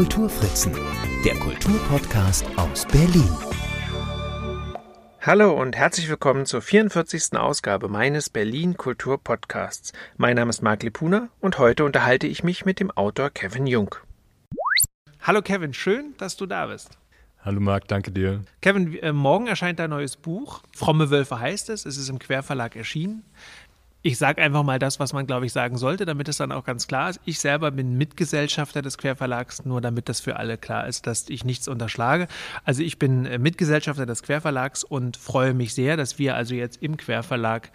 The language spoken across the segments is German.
Kulturfritzen, der Kulturpodcast aus Berlin. Hallo und herzlich willkommen zur 44. Ausgabe meines Berlin Kultur Podcasts. Mein Name ist Marc Lipuna und heute unterhalte ich mich mit dem Autor Kevin Jung. Hallo Kevin, schön, dass du da bist. Hallo Marc, danke dir. Kevin, äh, morgen erscheint dein neues Buch. Fromme Wölfe heißt es. Es ist im Querverlag erschienen ich sage einfach mal das, was man, glaube ich, sagen sollte, damit es dann auch ganz klar ist. Ich selber bin Mitgesellschafter des Querverlags, nur damit das für alle klar ist, dass ich nichts unterschlage. Also ich bin äh, Mitgesellschafter des Querverlags und freue mich sehr, dass wir also jetzt im Querverlag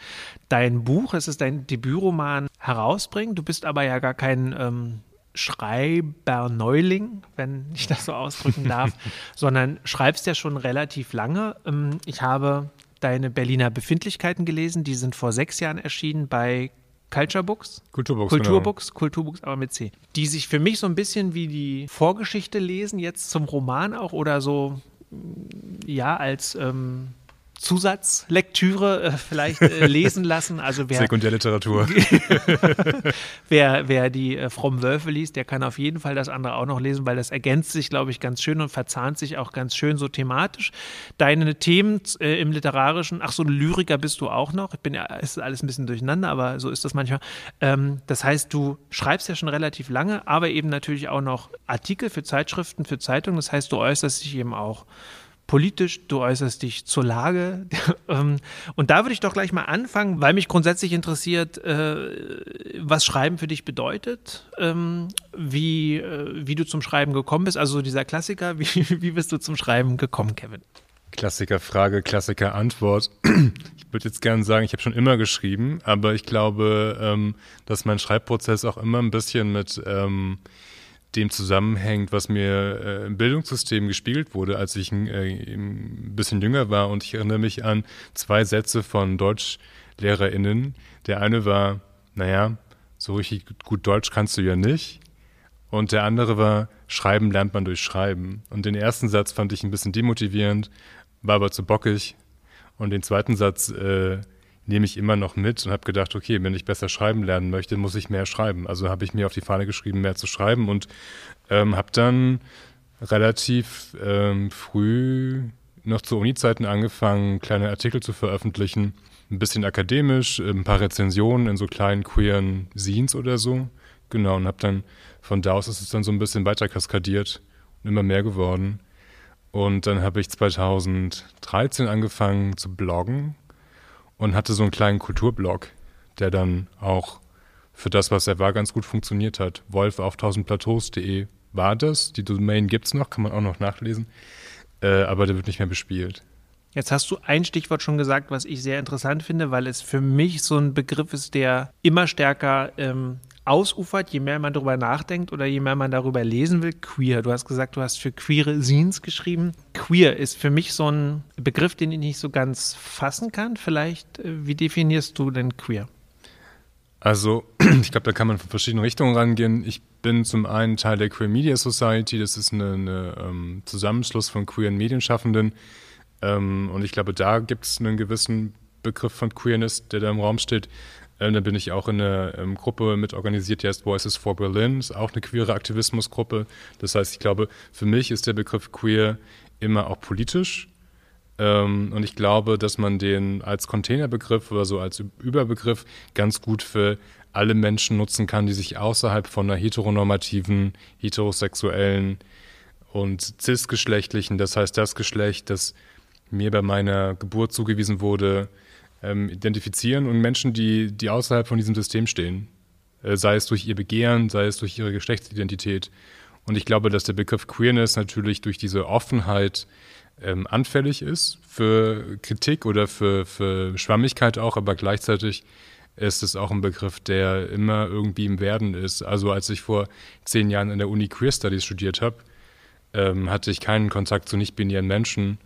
dein Buch, es ist dein Debütroman, herausbringen. Du bist aber ja gar kein ähm, Schreiber-Neuling, wenn ich das so ausdrücken darf, sondern schreibst ja schon relativ lange. Ähm, ich habe deine Berliner Befindlichkeiten gelesen. Die sind vor sechs Jahren erschienen bei Culture Books. Kulturbooks. Kulturbooks, genau. Kulturbooks, aber mit C. Die sich für mich so ein bisschen wie die Vorgeschichte lesen, jetzt zum Roman auch oder so, ja, als. Ähm, Zusatzlektüre äh, vielleicht äh, lesen lassen. Also wer, Sekundärliteratur. wer, wer die äh, Fromm Wölfe liest, der kann auf jeden Fall das andere auch noch lesen, weil das ergänzt sich, glaube ich, ganz schön und verzahnt sich auch ganz schön so thematisch. Deine Themen äh, im Literarischen, ach so, ein Lyriker bist du auch noch. Ich bin ja, ist alles ein bisschen durcheinander, aber so ist das manchmal. Ähm, das heißt, du schreibst ja schon relativ lange, aber eben natürlich auch noch Artikel für Zeitschriften, für Zeitungen. Das heißt, du äußerst dich eben auch politisch, du äußerst dich zur Lage. Ähm, und da würde ich doch gleich mal anfangen, weil mich grundsätzlich interessiert, äh, was Schreiben für dich bedeutet, ähm, wie, äh, wie du zum Schreiben gekommen bist. Also dieser Klassiker, wie, wie bist du zum Schreiben gekommen, Kevin? Klassiker Frage, Klassiker Antwort. Ich würde jetzt gerne sagen, ich habe schon immer geschrieben, aber ich glaube, ähm, dass mein Schreibprozess auch immer ein bisschen mit dem zusammenhängt, was mir äh, im Bildungssystem gespiegelt wurde, als ich äh, ein bisschen jünger war. Und ich erinnere mich an zwei Sätze von DeutschlehrerInnen. Der eine war, naja, so richtig gut Deutsch kannst du ja nicht. Und der andere war, Schreiben lernt man durch Schreiben. Und den ersten Satz fand ich ein bisschen demotivierend, war aber zu bockig. Und den zweiten Satz äh, nehme ich immer noch mit und habe gedacht, okay, wenn ich besser schreiben lernen möchte, muss ich mehr schreiben. Also habe ich mir auf die Fahne geschrieben, mehr zu schreiben und ähm, habe dann relativ ähm, früh noch zu Uni-Zeiten angefangen, kleine Artikel zu veröffentlichen, ein bisschen akademisch, ein paar Rezensionen in so kleinen queeren Scenes oder so. Genau, und habe dann von da aus ist es dann so ein bisschen weiter kaskadiert und immer mehr geworden. Und dann habe ich 2013 angefangen zu bloggen und hatte so einen kleinen Kulturblog, der dann auch für das, was er war, ganz gut funktioniert hat. Wolf auf 1000plateaus.de war das. Die Domain gibt es noch, kann man auch noch nachlesen. Äh, aber der wird nicht mehr bespielt. Jetzt hast du ein Stichwort schon gesagt, was ich sehr interessant finde, weil es für mich so ein Begriff ist, der immer stärker ähm, ausufert, je mehr man darüber nachdenkt oder je mehr man darüber lesen will. Queer. Du hast gesagt, du hast für queere Scenes geschrieben. Queer ist für mich so ein Begriff, den ich nicht so ganz fassen kann. Vielleicht, äh, wie definierst du denn queer? Also, ich glaube, da kann man von verschiedenen Richtungen rangehen. Ich bin zum einen Teil der Queer Media Society. Das ist ein ähm, Zusammenschluss von queeren Medienschaffenden. Ähm, und ich glaube, da gibt es einen gewissen Begriff von Queerness, der da im Raum steht. Ähm, da bin ich auch in einer ähm, Gruppe mit organisiert, die heißt Voices for Berlin. Ist auch eine queere Aktivismusgruppe. Das heißt, ich glaube, für mich ist der Begriff queer immer auch politisch. Ähm, und ich glaube, dass man den als Containerbegriff oder so als Überbegriff ganz gut für alle Menschen nutzen kann, die sich außerhalb von einer heteronormativen, heterosexuellen und cisgeschlechtlichen, das heißt das Geschlecht, das mir bei meiner Geburt zugewiesen wurde, ähm, identifizieren und Menschen, die, die außerhalb von diesem System stehen. Äh, sei es durch ihr Begehren, sei es durch ihre Geschlechtsidentität. Und ich glaube, dass der Begriff Queerness natürlich durch diese Offenheit ähm, anfällig ist für Kritik oder für, für Schwammigkeit auch, aber gleichzeitig ist es auch ein Begriff, der immer irgendwie im Werden ist. Also als ich vor zehn Jahren in der Uni Queer Studies studiert habe, ähm, hatte ich keinen Kontakt zu nicht-binären Menschen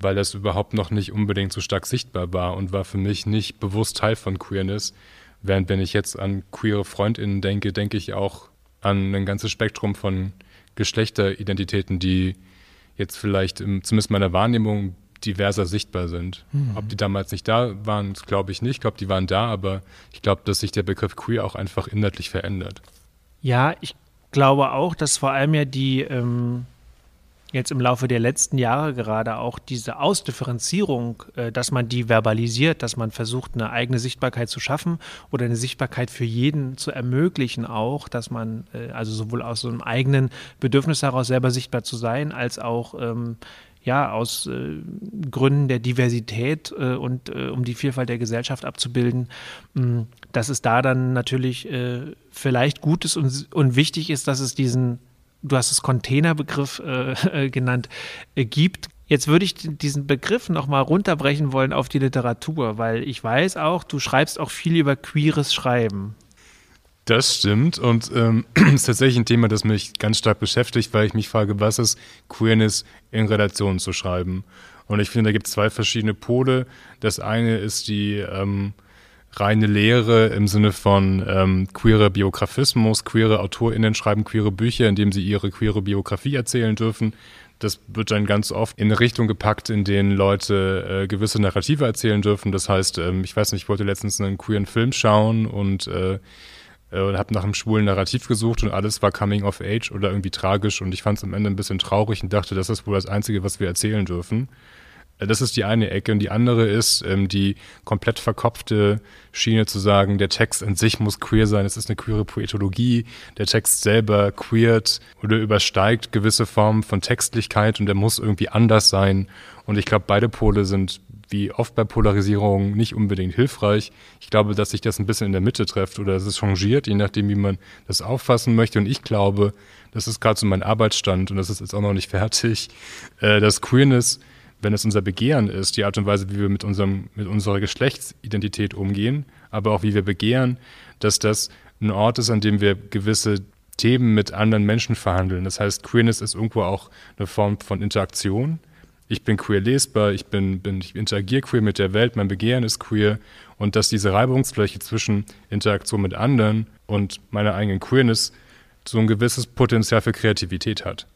weil das überhaupt noch nicht unbedingt so stark sichtbar war und war für mich nicht bewusst Teil von Queerness. Während wenn ich jetzt an queere Freundinnen denke, denke ich auch an ein ganzes Spektrum von Geschlechteridentitäten, die jetzt vielleicht im, zumindest meiner Wahrnehmung diverser sichtbar sind. Mhm. Ob die damals nicht da waren, glaube ich nicht. Ich glaube, die waren da, aber ich glaube, dass sich der Begriff queer auch einfach inhaltlich verändert. Ja, ich glaube auch, dass vor allem ja die ähm, jetzt im Laufe der letzten Jahre gerade auch diese Ausdifferenzierung, äh, dass man die verbalisiert, dass man versucht, eine eigene Sichtbarkeit zu schaffen oder eine Sichtbarkeit für jeden zu ermöglichen, auch, dass man äh, also sowohl aus so einem eigenen Bedürfnis heraus selber sichtbar zu sein, als auch ähm, ja, aus äh, Gründen der Diversität äh, und äh, um die Vielfalt der Gesellschaft abzubilden, mh, hm, dass es da dann natürlich äh, vielleicht gut ist und, und wichtig ist, dass es diesen du hast es Containerbegriff äh, äh, genannt, äh, gibt. Jetzt würde ich diesen Begriff nochmal runterbrechen wollen auf die Literatur, weil ich weiß auch, du schreibst auch viel über queeres Schreiben. Das stimmt und ähm, ist tatsächlich ein Thema, das mich ganz stark beschäftigt, weil ich mich frage, was ist Queerness in Relation zu schreiben? Und ich finde, da gibt es zwei verschiedene Pole. Das eine ist die ähm, reine Lehre im Sinne von ähm, queere Biografismus. Queere AutorInnen schreiben queere Bücher, indem sie ihre queere Biografie erzählen dürfen. Das wird dann ganz oft in eine Richtung gepackt, in denen Leute äh, gewisse Narrative erzählen dürfen. Das heißt, ähm, ich weiß nicht, ich wollte letztens einen queeren Film schauen und äh, äh, habe nach einem schwulen Narrativ gesucht und alles war Coming of Age oder irgendwie tragisch und ich fand es am Ende ein bisschen traurig und dachte, das ist wohl das Einzige, was wir erzählen dürfen. Das ist die eine Ecke und die andere ist ähm, die komplett verkopfte Schiene zu sagen, der Text an sich muss queer sein, es ist eine queere Poetologie, der Text selber queert oder übersteigt gewisse Formen von Textlichkeit und der muss irgendwie anders sein. Und ich glaube, beide Pole sind wie oft bei Polarisierung nicht unbedingt hilfreich. Ich glaube, dass sich das ein bisschen in der Mitte trifft oder dass es changiert, je nachdem, wie man das auffassen möchte. Und ich glaube, das ist gerade so mein Arbeitsstand und das ist jetzt auch noch nicht fertig, äh, dass Queerness wenn es unser Begehren ist, die Art und Weise, wie wir mit, unserem, mit unserer Geschlechtsidentität umgehen, aber auch wie wir begehren, dass das ein Ort ist, an dem wir gewisse Themen mit anderen Menschen verhandeln. Das heißt, Queerness ist irgendwo auch eine Form von Interaktion. Ich bin queer lesbar, ich, bin, bin, ich interagiere queer mit der Welt, mein Begehren ist queer und dass diese Reibungsfläche zwischen Interaktion mit anderen und meiner eigenen Queerness so ein gewisses Potenzial für Kreativität hat.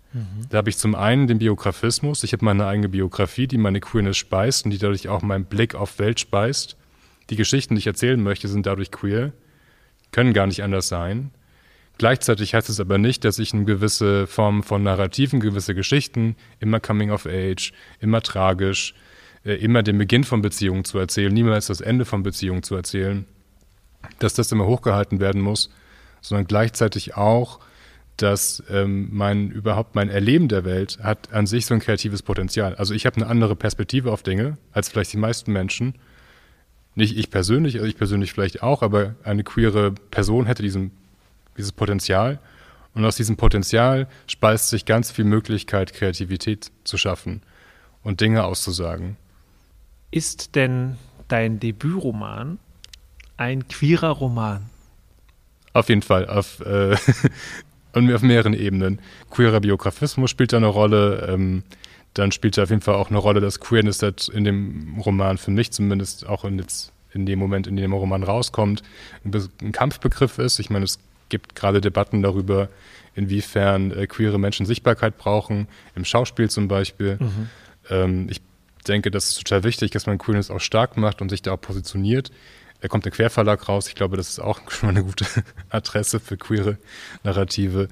Da habe ich zum einen den Biografismus. Ich habe meine eigene Biografie, die meine Queerness speist und die dadurch auch meinen Blick auf Welt speist. Die Geschichten, die ich erzählen möchte, sind dadurch queer, können gar nicht anders sein. Gleichzeitig heißt es aber nicht, dass ich eine gewisse Form von Narrativen, gewisse Geschichten, immer Coming of Age, immer tragisch, äh, immer den Beginn von Beziehungen zu erzählen, niemals das Ende von Beziehungen zu erzählen, dass das immer hochgehalten werden muss, sondern gleichzeitig auch dass ähm, mein überhaupt mein Erleben der Welt hat an sich so ein kreatives Potenzial. Also ich habe eine andere Perspektive auf Dinge als vielleicht die meisten Menschen. Nicht ich persönlich, also ich persönlich vielleicht auch, aber eine queere Person hätte diesen, dieses Potenzial. Und aus diesem Potenzial speist sich ganz viel Möglichkeit, Kreativität zu schaffen und Dinge auszusagen. Ist denn dein Debütroman ein queerer Roman? Auf jeden Fall. Auf, äh, und auf mehreren Ebenen. Queerer Biografismus spielt da eine Rolle. Ähm, dann spielt da auf jeden Fall auch eine Rolle, dass Queerness in dem Roman für mich zumindest auch in, jetzt, in dem Moment, in dem der Roman rauskommt, ein, ein Kampfbegriff ist. Ich meine, es gibt gerade Debatten darüber, inwiefern äh, queere Menschen Sichtbarkeit brauchen, im Schauspiel zum Beispiel. Mhm. Ähm, ich denke, das ist total wichtig, dass man Queerness auch stark macht und sich da auch positioniert. Da kommt der Querverlag raus. Ich glaube, das ist auch schon mal eine gute Adresse für queere Narrative.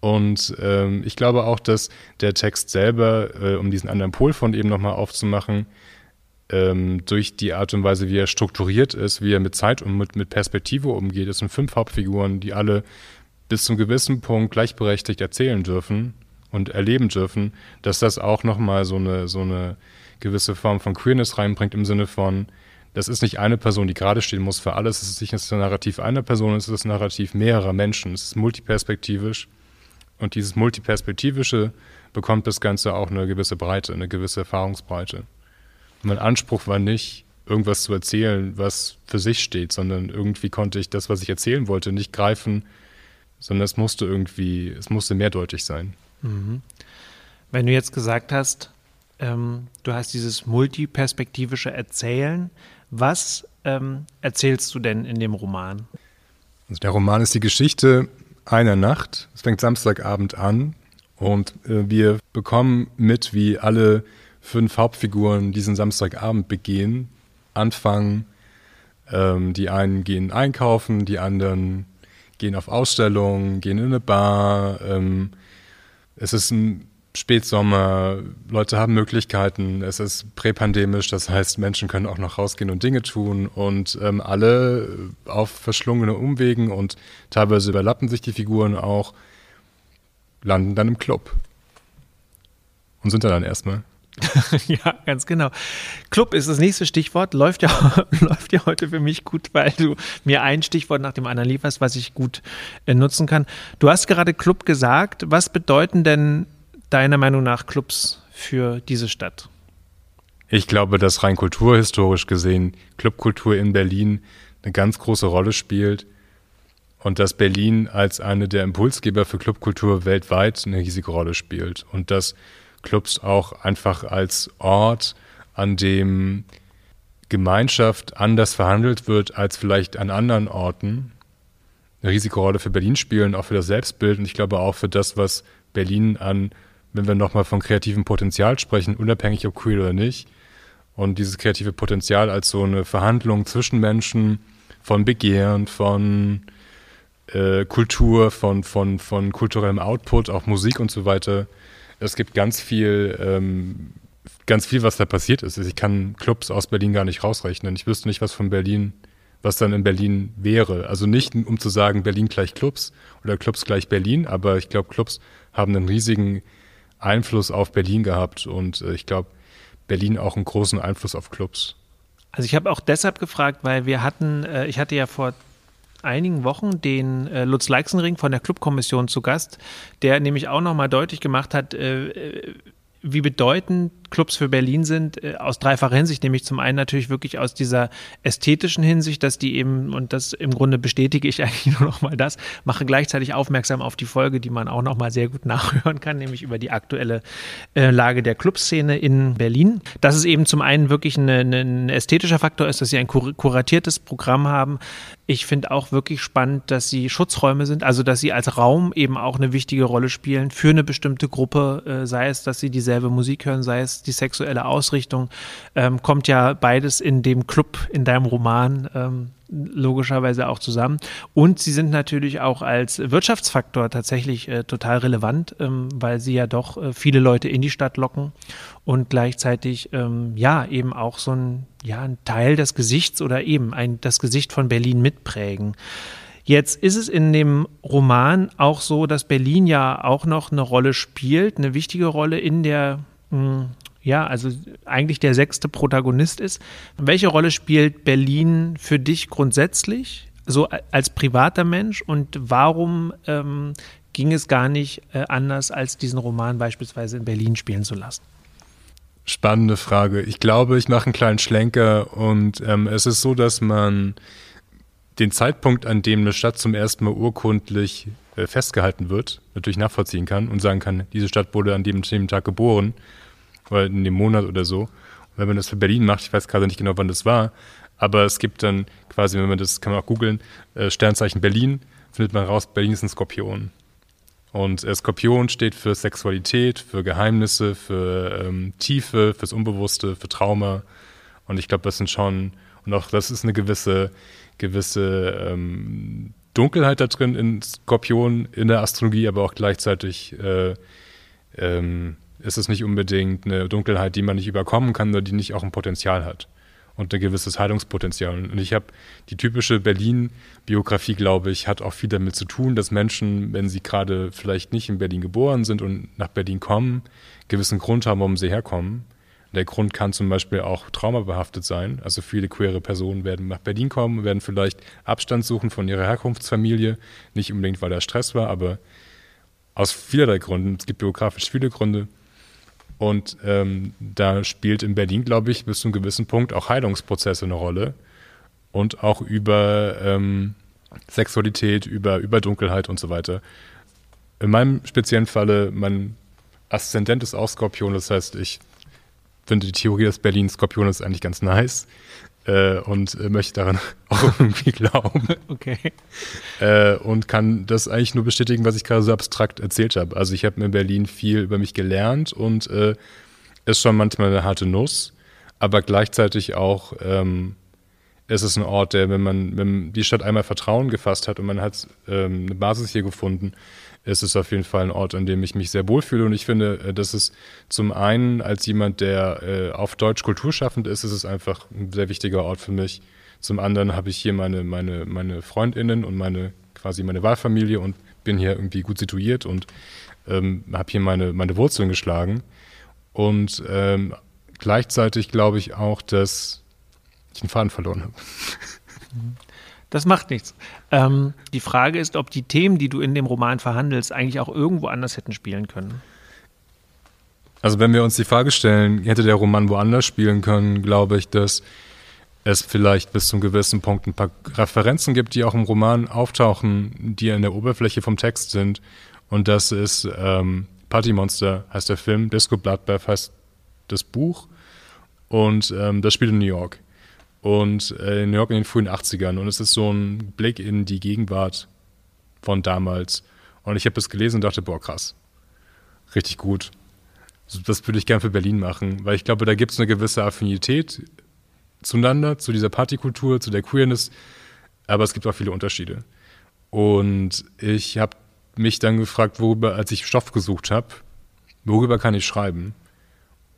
Und ähm, ich glaube auch, dass der Text selber, äh, um diesen anderen Pol von eben nochmal aufzumachen, ähm, durch die Art und Weise, wie er strukturiert ist, wie er mit Zeit und mit, mit Perspektive umgeht, es sind fünf Hauptfiguren, die alle bis zum gewissen Punkt gleichberechtigt erzählen dürfen und erleben dürfen, dass das auch nochmal so eine, so eine gewisse Form von Queerness reinbringt im Sinne von, das ist nicht eine Person, die gerade stehen muss für alles. Es ist nicht das Narrativ einer Person, es ist das Narrativ mehrerer Menschen. Es ist multiperspektivisch. Und dieses Multiperspektivische bekommt das Ganze auch eine gewisse Breite, eine gewisse Erfahrungsbreite. Mein Anspruch war nicht, irgendwas zu erzählen, was für sich steht, sondern irgendwie konnte ich das, was ich erzählen wollte, nicht greifen, sondern es musste irgendwie, es musste mehrdeutig sein. Mhm. Wenn du jetzt gesagt hast, ähm, du hast dieses multiperspektivische Erzählen, was ähm, erzählst du denn in dem Roman? Also der Roman ist die Geschichte einer Nacht. Es fängt Samstagabend an und äh, wir bekommen mit, wie alle fünf Hauptfiguren diesen Samstagabend begehen, anfangen. Ähm, die einen gehen einkaufen, die anderen gehen auf Ausstellungen, gehen in eine Bar. Ähm, es ist ein Spätsommer, Leute haben Möglichkeiten, es ist präpandemisch, das heißt, Menschen können auch noch rausgehen und Dinge tun und ähm, alle auf verschlungene Umwegen und teilweise überlappen sich die Figuren auch, landen dann im Club und sind da dann erstmal. ja, ganz genau. Club ist das nächste Stichwort. Läuft ja, läuft ja heute für mich gut, weil du mir ein Stichwort nach dem anderen lieferst, was ich gut äh, nutzen kann. Du hast gerade Club gesagt. Was bedeuten denn deiner Meinung nach Clubs für diese Stadt? Ich glaube, dass rein kulturhistorisch gesehen Clubkultur in Berlin eine ganz große Rolle spielt und dass Berlin als eine der Impulsgeber für Clubkultur weltweit eine riesige Rolle spielt und dass Clubs auch einfach als Ort, an dem Gemeinschaft anders verhandelt wird als vielleicht an anderen Orten, eine riesige Rolle für Berlin spielen, auch für das Selbstbild und ich glaube auch für das, was Berlin an wenn wir nochmal von kreativem Potenzial sprechen, unabhängig ob queer oder nicht, und dieses kreative Potenzial als so eine Verhandlung zwischen Menschen von Begehren, von äh, Kultur, von, von, von kulturellem Output, auch Musik und so weiter. Es gibt ganz viel, ähm, ganz viel, was da passiert ist. Ich kann Clubs aus Berlin gar nicht rausrechnen. Ich wüsste nicht, was von Berlin, was dann in Berlin wäre. Also nicht, um zu sagen, Berlin gleich Clubs oder Clubs gleich Berlin, aber ich glaube, Clubs haben einen riesigen Einfluss auf Berlin gehabt und äh, ich glaube, Berlin auch einen großen Einfluss auf Clubs. Also ich habe auch deshalb gefragt, weil wir hatten, äh, ich hatte ja vor einigen Wochen den äh, Lutz Leixenring von der Clubkommission zu Gast, der nämlich auch nochmal deutlich gemacht hat, wie bedeutend Clubs für Berlin sind, äh, aus dreifacher Hinsicht, nämlich zum einen natürlich wirklich aus dieser ästhetischen Hinsicht, dass die eben, und das im Grunde bestätige ich eigentlich nur noch mal das, mache gleichzeitig aufmerksam auf die Folge, die man auch noch mal sehr gut nachhören kann, nämlich über die aktuelle äh, Lage der Clubszene in Berlin. Dass es eben zum einen wirklich eine, ein ästhetischer Faktor ist, dass sie ein kur kuratiertes Programm haben. Ich finde auch wirklich spannend, dass sie Schutzräume sind, also dass sie als Raum eben auch eine wichtige Rolle spielen für eine bestimmte Gruppe, äh, sei es, dass sie dieselbe Musik hören, sei es die sexuelle Ausrichtung, ähm, kommt ja beides in dem Club, in deinem Roman ähm, logischerweise auch zusammen. Und sie sind natürlich auch als Wirtschaftsfaktor tatsächlich äh, total relevant, ähm, weil sie ja doch äh, viele Leute in die Stadt locken und gleichzeitig ähm, ja eben auch so ein, ja, ein Teil des Gesichts oder eben ein, das Gesicht von Berlin mitprägen. Jetzt ist es in dem Roman auch so, dass Berlin ja auch noch eine Rolle spielt, eine wichtige Rolle in der hm, ja, also eigentlich der sechste Protagonist ist. Welche Rolle spielt Berlin für dich grundsätzlich, so als privater Mensch und warum ähm, ging es gar nicht äh, anders, als diesen Roman beispielsweise in Berlin spielen zu lassen? Spannende Frage. Ich glaube, ich mache einen kleinen Schlenker und ähm, es ist so, dass man den Zeitpunkt, an dem eine Stadt zum ersten Mal urkundlich äh, festgehalten wird, natürlich nachvollziehen kann und sagen kann, diese Stadt wurde an dem, dem Tag geboren oder in dem Monat oder so. Und wenn man das für Berlin macht, ich weiß gerade nicht genau, wann das war, aber es gibt dann quasi, wenn man das, kann man auch googeln, äh, Sternzeichen Berlin, findet man raus, Berlin ist ein Skorpion. Und äh, Skorpion steht für Sexualität, für Geheimnisse, für ähm, Tiefe, fürs Unbewusste, für Trauma. Und ich glaube, das sind schon, und auch das ist eine gewisse, gewisse ähm, Dunkelheit da drin in Skorpion, in der Astrologie, aber auch gleichzeitig äh, ähm, ist es nicht unbedingt eine Dunkelheit, die man nicht überkommen kann oder die nicht auch ein Potenzial hat und ein gewisses Heilungspotenzial. Und ich habe die typische Berlin-Biografie, glaube ich, hat auch viel damit zu tun, dass Menschen, wenn sie gerade vielleicht nicht in Berlin geboren sind und nach Berlin kommen, gewissen Grund haben, warum sie herkommen. Der Grund kann zum Beispiel auch traumabehaftet sein. Also viele queere Personen werden nach Berlin kommen, werden vielleicht Abstand suchen von ihrer Herkunftsfamilie. Nicht unbedingt, weil da Stress war, aber aus vielerlei Gründen. Es gibt biografisch viele Gründe. Und ähm, da spielt in Berlin, glaube ich, bis zu einem gewissen Punkt auch Heilungsprozesse eine Rolle. Und auch über ähm, Sexualität, über, über Dunkelheit und so weiter. In meinem speziellen Falle, mein Aszendent ist auch Skorpion, das heißt, ich finde die Theorie des Berlin Skorpion ist eigentlich ganz nice äh, und möchte daran auch irgendwie glauben. Okay. Äh, und kann das eigentlich nur bestätigen, was ich gerade so abstrakt erzählt habe. Also ich habe in Berlin viel über mich gelernt und äh, ist schon manchmal eine harte Nuss, aber gleichzeitig auch ähm, es ist ein Ort, der, wenn man, wenn die Stadt einmal Vertrauen gefasst hat und man hat ähm, eine Basis hier gefunden, ist es auf jeden Fall ein Ort, an dem ich mich sehr wohlfühle. Und ich finde, äh, dass es zum einen als jemand, der äh, auf Deutsch kulturschaffend ist, ist es einfach ein sehr wichtiger Ort für mich. Zum anderen habe ich hier meine, meine, meine FreundInnen und meine quasi meine Wahlfamilie und bin hier irgendwie gut situiert und ähm, habe hier meine, meine Wurzeln geschlagen. Und ähm, gleichzeitig glaube ich auch, dass ich den Faden verloren habe. Das macht nichts. Ähm, die Frage ist, ob die Themen, die du in dem Roman verhandelst, eigentlich auch irgendwo anders hätten spielen können. Also wenn wir uns die Frage stellen, hätte der Roman woanders spielen können, glaube ich, dass es vielleicht bis zum gewissen Punkt ein paar Referenzen gibt, die auch im Roman auftauchen, die in der Oberfläche vom Text sind. Und das ist ähm, Party Monster heißt der Film, Disco Bloodbath heißt das Buch und ähm, das spielt in New York. Und äh, in New York in den frühen 80ern. Und es ist so ein Blick in die Gegenwart von damals. Und ich habe das gelesen und dachte, boah, krass. Richtig gut. Das würde ich gern für Berlin machen, weil ich glaube, da gibt es eine gewisse Affinität zueinander, zu dieser Partykultur, zu der Queerness, aber es gibt auch viele Unterschiede. Und ich habe mich dann gefragt, worüber, als ich Stoff gesucht habe, worüber kann ich schreiben?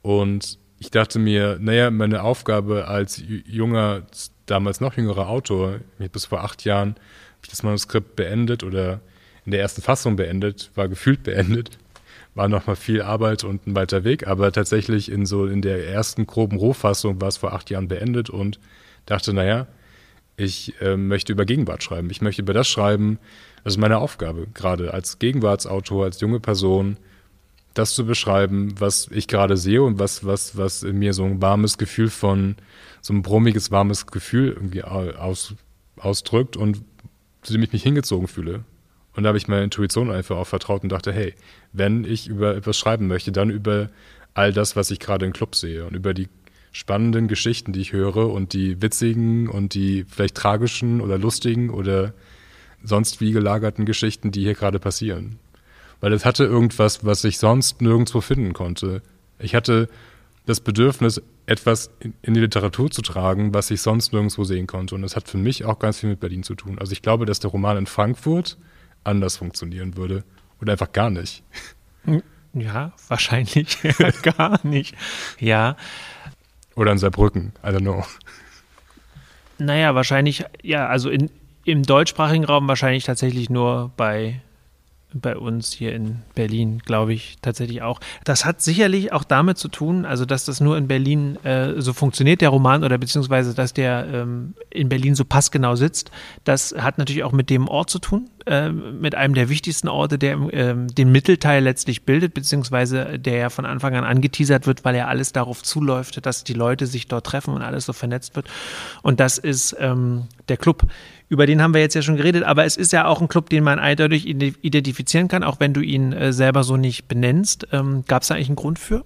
Und ich dachte mir, naja, meine Aufgabe als junger, damals noch jüngerer Autor, bis vor acht Jahren, habe ich das Manuskript beendet oder in der ersten Fassung beendet, war gefühlt beendet, war nochmal viel Arbeit und ein weiter Weg, aber tatsächlich in so in der ersten groben Rohfassung war es vor acht Jahren beendet und dachte, naja, ich äh, möchte über Gegenwart schreiben. Ich möchte über das schreiben, das ist meine Aufgabe, gerade als Gegenwartsautor, als junge Person, das zu beschreiben, was ich gerade sehe und was, was, was in mir so ein warmes Gefühl von, so ein brummiges, warmes Gefühl irgendwie aus, ausdrückt und zu dem ich mich hingezogen fühle. Und da habe ich meiner Intuition einfach auch vertraut und dachte, hey, wenn ich über etwas schreiben möchte, dann über all das, was ich gerade im Club sehe und über die spannenden Geschichten, die ich höre und die witzigen und die vielleicht tragischen oder lustigen oder sonst wie gelagerten Geschichten, die hier gerade passieren. Weil es hatte irgendwas, was ich sonst nirgendwo finden konnte. Ich hatte das Bedürfnis, etwas in die Literatur zu tragen, was ich sonst nirgendwo sehen konnte. Und das hat für mich auch ganz viel mit Berlin zu tun. Also ich glaube, dass der Roman in Frankfurt anders funktionieren würde. Oder einfach gar nicht. Ja, wahrscheinlich gar nicht. Ja. Oder in Saarbrücken, I don't know. Naja, wahrscheinlich, ja, also in, im deutschsprachigen Raum wahrscheinlich tatsächlich nur bei bei uns hier in Berlin, glaube ich, tatsächlich auch. Das hat sicherlich auch damit zu tun, also dass das nur in Berlin äh, so funktioniert, der Roman, oder beziehungsweise dass der ähm, in Berlin so passgenau sitzt. Das hat natürlich auch mit dem Ort zu tun, äh, mit einem der wichtigsten Orte, der äh, den Mittelteil letztlich bildet, beziehungsweise der ja von Anfang an angeteasert wird, weil ja alles darauf zuläuft, dass die Leute sich dort treffen und alles so vernetzt wird. Und das ist ähm, der Club über den haben wir jetzt ja schon geredet, aber es ist ja auch ein Club, den man eindeutig identifizieren kann, auch wenn du ihn äh, selber so nicht benennst. Ähm, Gab es da eigentlich einen Grund für?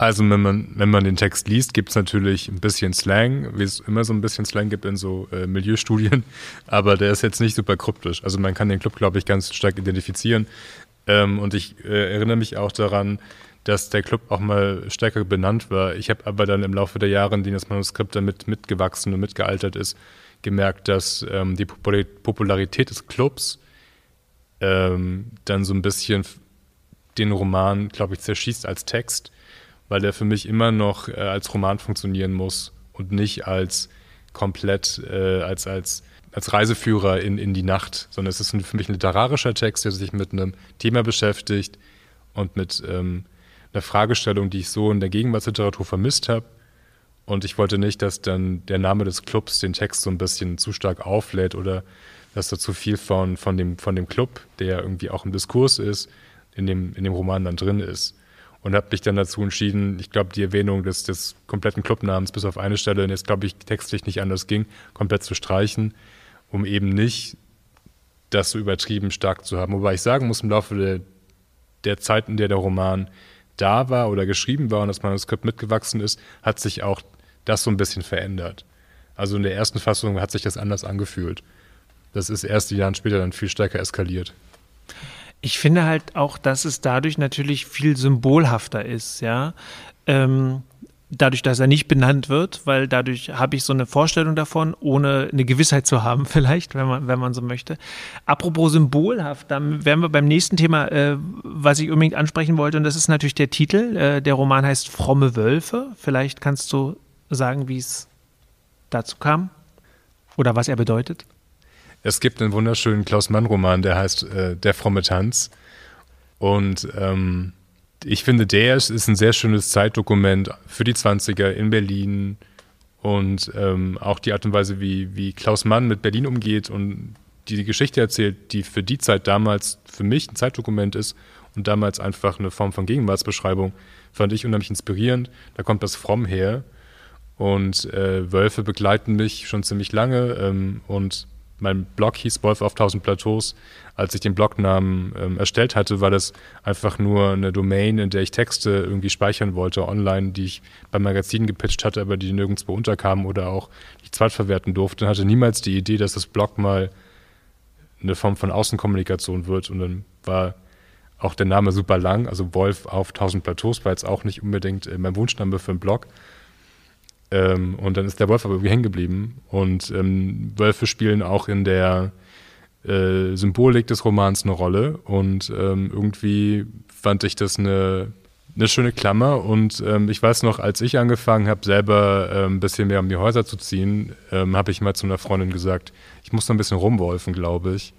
Also wenn man, wenn man den Text liest, gibt es natürlich ein bisschen Slang, wie es immer so ein bisschen Slang gibt in so äh, Milieustudien, aber der ist jetzt nicht super kryptisch. Also man kann den Club, glaube ich, ganz stark identifizieren. Ähm, und ich äh, erinnere mich auch daran, dass der Club auch mal stärker benannt war. Ich habe aber dann im Laufe der Jahre, in denen das Manuskript damit mitgewachsen und mitgealtert ist, gemerkt, dass ähm, die Popularität des Clubs ähm, dann so ein bisschen den Roman, glaube ich, zerschießt als Text, weil der für mich immer noch äh, als Roman funktionieren muss und nicht als komplett äh, als, als, als Reiseführer in, in die Nacht, sondern es ist für mich ein literarischer Text, der sich mit einem Thema beschäftigt und mit ähm, einer Fragestellung, die ich so in der Gegenwartsliteratur vermisst habe und ich wollte nicht, dass dann der Name des Clubs den Text so ein bisschen zu stark auflädt oder dass da zu viel von, von, dem, von dem Club, der irgendwie auch im Diskurs ist, in dem, in dem Roman dann drin ist. Und habe mich dann dazu entschieden, ich glaube, die Erwähnung des, des kompletten Clubnamens bis auf eine Stelle, und jetzt glaube ich textlich nicht anders ging, komplett zu streichen, um eben nicht das so übertrieben stark zu haben. Wobei ich sagen muss, im Laufe der, der Zeit, in der der Roman da war oder geschrieben war und das Manuskript mitgewachsen ist, hat sich auch das so ein bisschen verändert. Also in der ersten Fassung hat sich das anders angefühlt. Das ist erst die Jahre später dann viel stärker eskaliert. Ich finde halt auch, dass es dadurch natürlich viel symbolhafter ist, ja. Ähm, dadurch, dass er nicht benannt wird, weil dadurch habe ich so eine Vorstellung davon, ohne eine Gewissheit zu haben, vielleicht, wenn man, wenn man so möchte. Apropos symbolhaft, dann wären wir beim nächsten Thema, äh, was ich unbedingt ansprechen wollte, und das ist natürlich der Titel. Äh, der Roman heißt Fromme Wölfe. Vielleicht kannst du sagen, wie es dazu kam oder was er bedeutet. Es gibt einen wunderschönen Klaus Mann-Roman, der heißt äh, Der fromme Tanz. Und ähm, ich finde, der ist, ist ein sehr schönes Zeitdokument für die 20er in Berlin und ähm, auch die Art und Weise, wie, wie Klaus Mann mit Berlin umgeht und die Geschichte erzählt, die für die Zeit damals für mich ein Zeitdokument ist und damals einfach eine Form von Gegenwartsbeschreibung, fand ich unheimlich inspirierend. Da kommt das Fromm her und äh, Wölfe begleiten mich schon ziemlich lange ähm, und mein Blog hieß Wolf auf 1000 Plateaus. Als ich den Blognamen ähm, erstellt hatte, war das einfach nur eine Domain, in der ich Texte irgendwie speichern wollte online, die ich beim Magazin gepitcht hatte, aber die nirgendwo unterkamen oder auch nicht zweitverwerten durfte. Und hatte niemals die Idee, dass das Blog mal eine Form von Außenkommunikation wird. Und dann war auch der Name super lang. Also Wolf auf 1000 Plateaus war jetzt auch nicht unbedingt äh, mein Wunschname für einen Blog. Ähm, und dann ist der Wolf aber irgendwie hängen geblieben. Und ähm, Wölfe spielen auch in der äh, Symbolik des Romans eine Rolle. Und ähm, irgendwie fand ich das eine, eine schöne Klammer. Und ähm, ich weiß noch, als ich angefangen habe, selber ein bisschen mehr um die Häuser zu ziehen, ähm, habe ich mal zu einer Freundin gesagt, ich muss noch ein bisschen rumwolfen, glaube ich.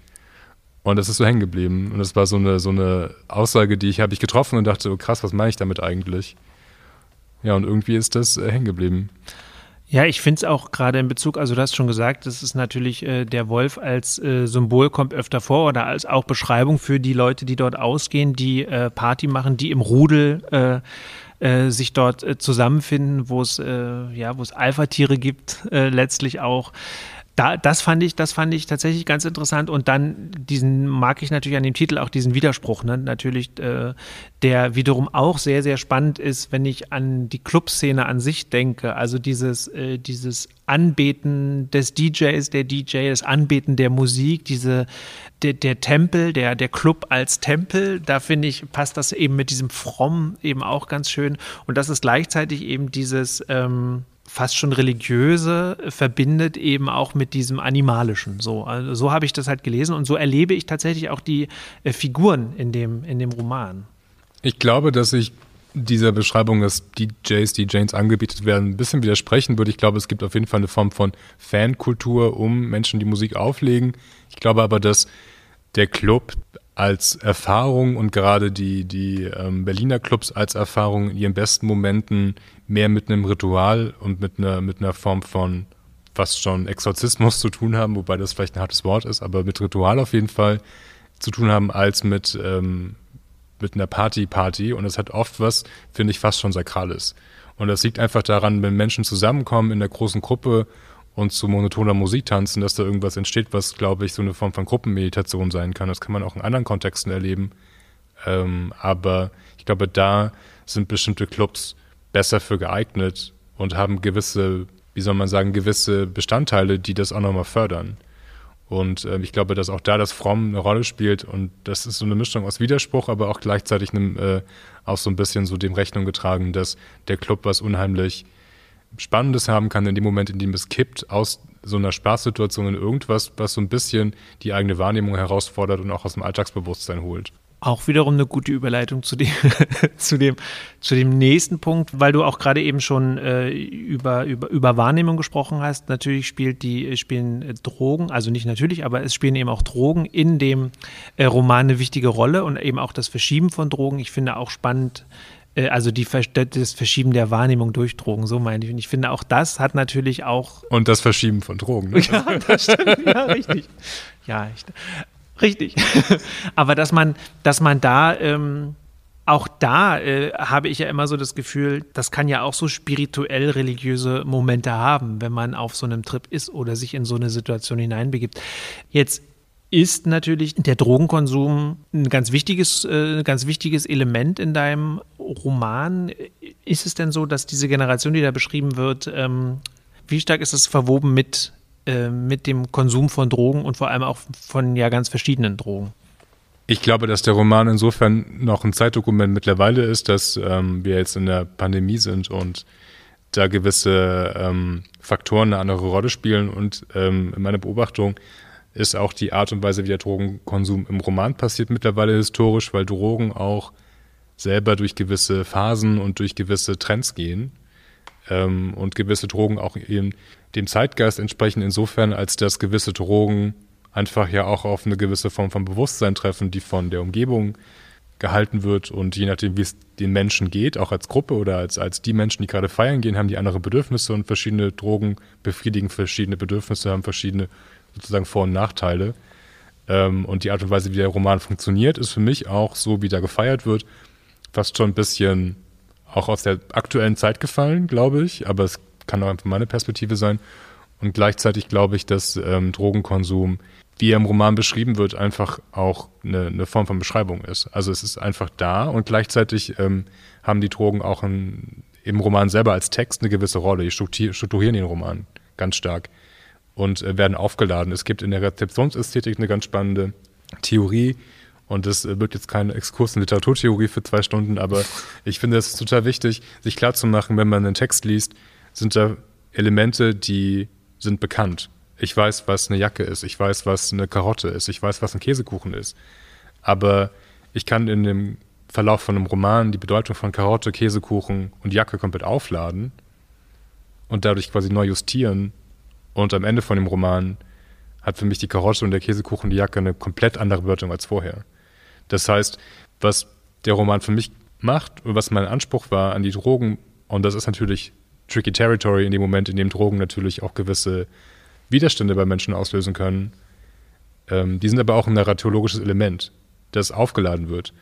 Und das ist so hängen geblieben. Und das war so eine, so eine Aussage, die ich habe ich getroffen und dachte, oh krass, was meine ich damit eigentlich? Ja, und irgendwie ist das äh, hängen geblieben. Ja, ich finde es auch gerade in Bezug, also du hast schon gesagt, das ist natürlich äh, der Wolf als äh, Symbol kommt öfter vor oder als auch Beschreibung für die Leute, die dort ausgehen, die äh, Party machen, die im Rudel äh, äh, sich dort äh, zusammenfinden, wo es ja, wo es Alpha-Tiere gibt, letztlich auch da, das fand ich, das fand ich tatsächlich ganz interessant. Und dann diesen mag ich natürlich an dem Titel auch diesen Widerspruch, ne? natürlich, äh, der wiederum auch sehr, sehr spannend ist, wenn ich an die Clubszene an sich denke. Also dieses, äh, dieses Anbeten des DJs, der DJ, das Anbeten der Musik, diese, der, der Tempel, der, der Club als Tempel, da finde ich, passt das eben mit diesem Fromm eben auch ganz schön. Und das ist gleichzeitig eben dieses, ähm, fast schon religiöse verbindet eben auch mit diesem animalischen. So, also so habe ich das halt gelesen und so erlebe ich tatsächlich auch die äh, Figuren in dem, in dem Roman. Ich glaube, dass ich dieser Beschreibung, dass DJs, die Janes angebietet werden, ein bisschen widersprechen würde. Ich glaube, es gibt auf jeden Fall eine Form von Fankultur um Menschen, die Musik auflegen. Ich glaube aber, dass der Club als Erfahrung und gerade die, die ähm, Berliner Clubs als Erfahrung in ihren besten Momenten mehr mit einem Ritual und mit einer, mit einer Form von fast schon Exorzismus zu tun haben, wobei das vielleicht ein hartes Wort ist, aber mit Ritual auf jeden Fall zu tun haben als mit, ähm, mit einer Party-Party. Und es hat oft was, finde ich, fast schon Sakrales. Und das liegt einfach daran, wenn Menschen zusammenkommen in der großen Gruppe und zu monotoner Musik tanzen, dass da irgendwas entsteht, was, glaube ich, so eine Form von Gruppenmeditation sein kann. Das kann man auch in anderen Kontexten erleben. Ähm, aber ich glaube, da sind bestimmte Clubs besser für geeignet und haben gewisse, wie soll man sagen, gewisse Bestandteile, die das auch nochmal fördern. Und äh, ich glaube, dass auch da das Fromm eine Rolle spielt und das ist so eine Mischung aus Widerspruch, aber auch gleichzeitig einem, äh, auch so ein bisschen so dem Rechnung getragen, dass der Club was unheimlich Spannendes haben kann in dem Moment, in dem es kippt, aus so einer Spaßsituation in irgendwas, was so ein bisschen die eigene Wahrnehmung herausfordert und auch aus dem Alltagsbewusstsein holt. Auch wiederum eine gute Überleitung zu dem, zu dem, zu dem nächsten Punkt, weil du auch gerade eben schon äh, über, über, über Wahrnehmung gesprochen hast. Natürlich spielt die, spielen äh, Drogen, also nicht natürlich, aber es spielen eben auch Drogen in dem äh, Roman eine wichtige Rolle und eben auch das Verschieben von Drogen. Ich finde auch spannend, äh, also die, das Verschieben der Wahrnehmung durch Drogen, so meine ich. Und ich finde, auch das hat natürlich auch. Und das Verschieben von Drogen. Ne? Ja, das stimmt, ja, richtig. Ja, ich, richtig. Aber dass man, dass man da. Ähm, auch da äh, habe ich ja immer so das Gefühl, das kann ja auch so spirituell religiöse Momente haben, wenn man auf so einem Trip ist oder sich in so eine Situation hineinbegibt. Jetzt ist natürlich der Drogenkonsum ein ganz wichtiges, äh, ganz wichtiges Element in deinem Roman. Ist es denn so, dass diese Generation, die da beschrieben wird, ähm, wie stark ist es verwoben mit, äh, mit dem Konsum von Drogen und vor allem auch von ja ganz verschiedenen Drogen? Ich glaube, dass der Roman insofern noch ein Zeitdokument mittlerweile ist, dass ähm, wir jetzt in der Pandemie sind und da gewisse ähm, Faktoren eine andere Rolle spielen. Und ähm, in meiner Beobachtung ist auch die Art und Weise, wie der Drogenkonsum im Roman passiert, mittlerweile historisch, weil Drogen auch selber durch gewisse Phasen und durch gewisse Trends gehen ähm, und gewisse Drogen auch eben dem Zeitgeist entsprechen, insofern, als dass gewisse Drogen einfach ja auch auf eine gewisse Form von Bewusstsein treffen, die von der Umgebung gehalten wird. Und je nachdem, wie es den Menschen geht, auch als Gruppe oder als, als die Menschen, die gerade feiern gehen, haben die andere Bedürfnisse und verschiedene Drogen befriedigen verschiedene Bedürfnisse, haben verschiedene sozusagen Vor- und Nachteile. Ähm, und die Art und Weise, wie der Roman funktioniert, ist für mich auch so, wie da gefeiert wird, fast schon ein bisschen auch aus der aktuellen Zeit gefallen, glaube ich, aber es kann auch einfach meine Perspektive sein. Und gleichzeitig glaube ich, dass ähm, Drogenkonsum wie er im Roman beschrieben wird, einfach auch eine, eine Form von Beschreibung ist. Also es ist einfach da und gleichzeitig ähm, haben die Drogen auch ein, im Roman selber als Text eine gewisse Rolle. Die strukturieren den Roman ganz stark und äh, werden aufgeladen. Es gibt in der Rezeptionsästhetik eine ganz spannende Theorie, und das äh, wird jetzt kein Exkurs in Literaturtheorie für zwei Stunden, aber ich finde es total wichtig, sich klarzumachen, wenn man einen Text liest, sind da Elemente, die sind bekannt. Ich weiß, was eine Jacke ist. Ich weiß, was eine Karotte ist. Ich weiß, was ein Käsekuchen ist. Aber ich kann in dem Verlauf von einem Roman die Bedeutung von Karotte, Käsekuchen und Jacke komplett aufladen und dadurch quasi neu justieren. Und am Ende von dem Roman hat für mich die Karotte und der Käsekuchen die Jacke eine komplett andere Bedeutung als vorher. Das heißt, was der Roman für mich macht und was mein Anspruch war an die Drogen, und das ist natürlich tricky territory in dem Moment, in dem Drogen natürlich auch gewisse Widerstände bei Menschen auslösen können. Ähm, die sind aber auch ein narratologisches Element, das aufgeladen wird.